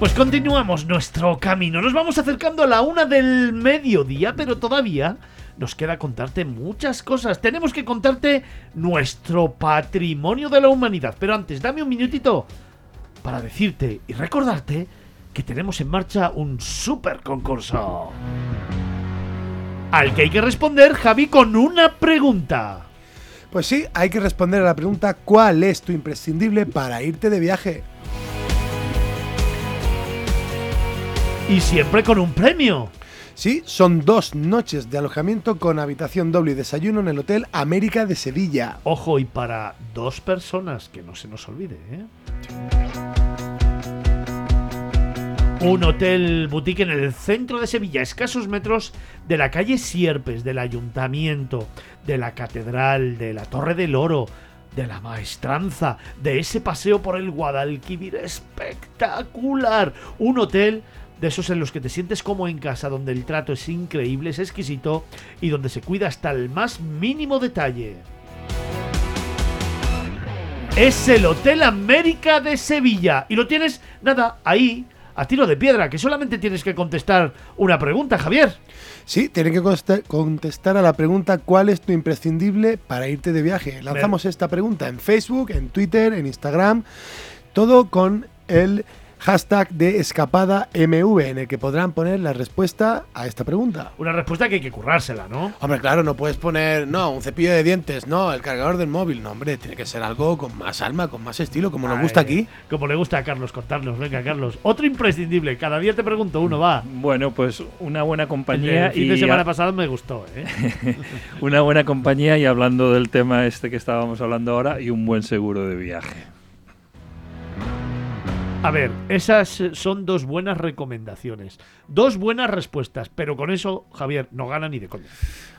Pues continuamos nuestro camino. Nos vamos acercando a la una del mediodía, pero todavía nos queda contarte muchas cosas. Tenemos que contarte nuestro patrimonio de la humanidad. Pero antes, dame un minutito para decirte y recordarte que tenemos en marcha un super concurso. Al que hay que responder, Javi, con una pregunta. Pues sí, hay que responder a la pregunta ¿cuál es tu imprescindible para irte de viaje? Y siempre con un premio. Sí, son dos noches de alojamiento con habitación doble y desayuno en el Hotel América de Sevilla. Ojo, y para dos personas, que no se nos olvide, ¿eh? Un hotel boutique en el centro de Sevilla, a escasos metros de la calle Sierpes, del ayuntamiento, de la catedral, de la Torre del Oro, de la maestranza, de ese paseo por el Guadalquivir espectacular. Un hotel de esos en los que te sientes como en casa, donde el trato es increíble, es exquisito y donde se cuida hasta el más mínimo detalle. Es el Hotel América de Sevilla y lo tienes, nada, ahí, a tiro de piedra, que solamente tienes que contestar una pregunta, Javier. Sí, tienen que contestar a la pregunta ¿cuál es tu imprescindible para irte de viaje? Lanzamos esta pregunta en Facebook, en Twitter, en Instagram, todo con el hashtag de escapada MV en el que podrán poner la respuesta a esta pregunta. Una respuesta que hay que currársela, ¿no? Hombre, claro, no puedes poner, no, un cepillo de dientes, no, el cargador del móvil, no, hombre, tiene que ser algo con más alma, con más estilo, como nos gusta aquí. Como le gusta a Carlos contarnos. Venga, Carlos. Otro imprescindible. Cada día te pregunto uno, va. Bueno, pues una buena El compañía del fin y de semana a- pasado me gustó, ¿eh? una buena compañía y hablando del tema este que estábamos hablando ahora y un buen seguro de viaje. A ver, esas son dos buenas recomendaciones. Dos buenas respuestas. Pero con eso, Javier, no gana ni de coña.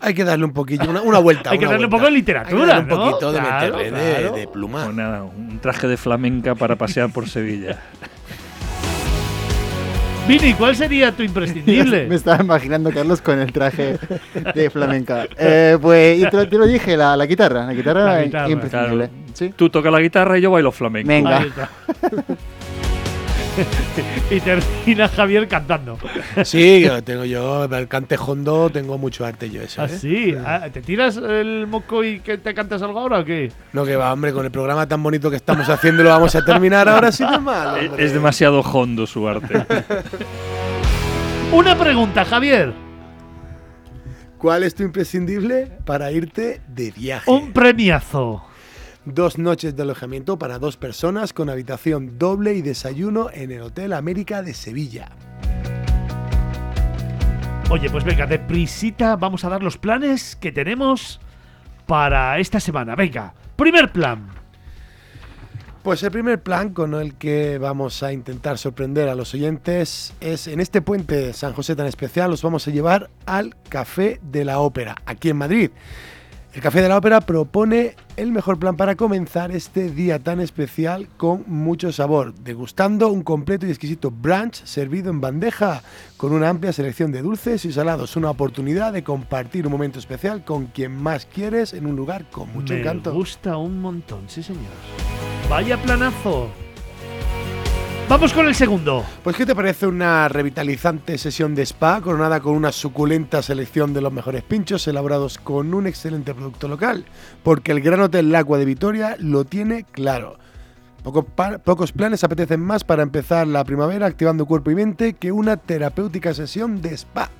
Hay que darle un poquillo, una, una vuelta. Hay que darle un poco de literatura, Hay que darle un poquito de Claro, meterle de- claro. de, pluma. Una- un traje de flamenca para pasear por Sevilla. Vini, ¿cuál sería tu imprescindible? Me estaba imaginando Carlos con el traje de flamenca. Eh, pues, y te, lo- te lo dije, la, la guitarra. La guitarra, La guitarra, imprescindible. claro. Sí. Tú tocas la guitarra y yo bailo flamenco. Venga. Y termina Javier cantando. Sí, yo tengo yo, el cante hondo, tengo mucho arte yo eso. ¿Ah, ¿eh? sí? Ah, ¿Te tiras el moco y que te cantas algo ahora o qué? No que va, hombre, con el programa tan bonito que estamos haciendo lo vamos a terminar ahora sí no es mal, hombre. Es demasiado hondo su arte. Una pregunta, Javier. ¿Cuál es tu imprescindible para irte de viaje? Un premiazo. Dos noches de alojamiento para dos personas con habitación doble y desayuno en el Hotel América de Sevilla. Oye, pues venga, deprisita, vamos a dar los planes que tenemos para esta semana. Venga, primer plan. Pues el primer plan con el que vamos a intentar sorprender a los oyentes es en este puente de San José tan especial los vamos a llevar al Café de la Ópera, aquí en Madrid. El Café de la Ópera propone el mejor plan para comenzar este día tan especial con mucho sabor, degustando un completo y exquisito brunch servido en bandeja con una amplia selección de dulces y salados, una oportunidad de compartir un momento especial con quien más quieres en un lugar con mucho Me encanto. gusta un montón, sí señor. Vaya planazo. Vamos con el segundo. Pues, ¿qué te parece una revitalizante sesión de spa coronada con una suculenta selección de los mejores pinchos elaborados con un excelente producto local? Porque el Gran Hotel Lagua de Vitoria lo tiene claro. Poco pocos planes apetecen más para empezar la primavera activando cuerpo y mente que una terapéutica sesión de spa.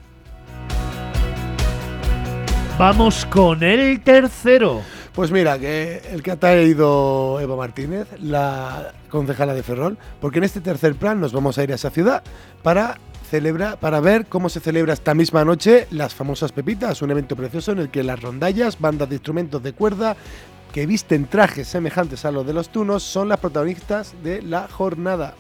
Vamos con el tercero. Pues mira, que el que ha traído Eva Martínez, la concejala de Ferrol, porque en este tercer plan nos vamos a ir a esa ciudad para celebrar, para ver cómo se celebra esta misma noche las famosas Pepitas, un evento precioso en el que las rondallas, bandas de instrumentos de cuerda que visten trajes semejantes a los de los tunos, son las protagonistas de la jornada.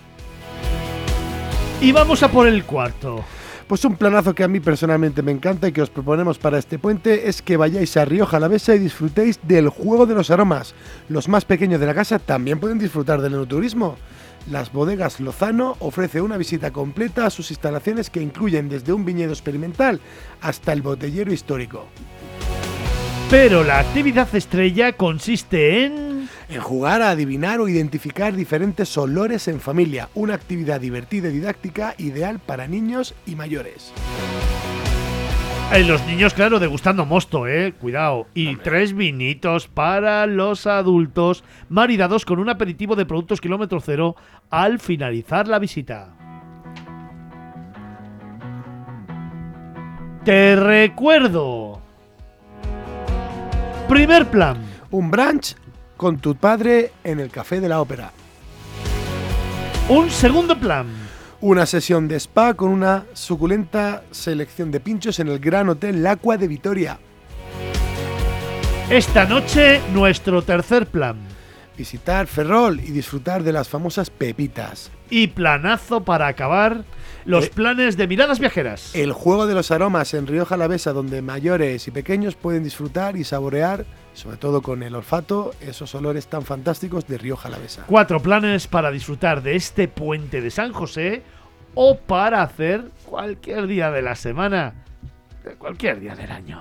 Y vamos a por el cuarto. Pues un planazo que a mí personalmente me encanta y que os proponemos para este puente es que vayáis a Rioja Alavesa y disfrutéis del juego de los aromas. Los más pequeños de la casa también pueden disfrutar del enoturismo. Las bodegas Lozano ofrece una visita completa a sus instalaciones que incluyen desde un viñedo experimental hasta el botellero histórico. Pero la actividad estrella consiste en... en jugar a adivinar o identificar diferentes olores en familia, una actividad divertida y didáctica ideal para niños y mayores. Eh, los niños, claro, degustando mosto, eh, cuidado. Y tres vinitos para los adultos, maridados con un aperitivo de productos kilómetro cero al finalizar la visita. Te recuerdo. Primer plan. Un brunch con tu padre en el Café de la Ópera. Un segundo plan. Una sesión de spa con una suculenta selección de pinchos en el Gran Hotel Lacua de Vitoria. Esta noche, nuestro tercer plan. Visitar Ferrol y disfrutar de las famosas pepitas. Y planazo para acabar los Eh. planes de miradas viajeras. El juego de los aromas en Río Jalavesa, donde mayores y pequeños pueden disfrutar y saborear, sobre todo con el olfato, esos olores tan fantásticos de Río Jalavesa. Cuatro planes para disfrutar de este puente de San José o para hacer cualquier día de la semana, de cualquier día del año.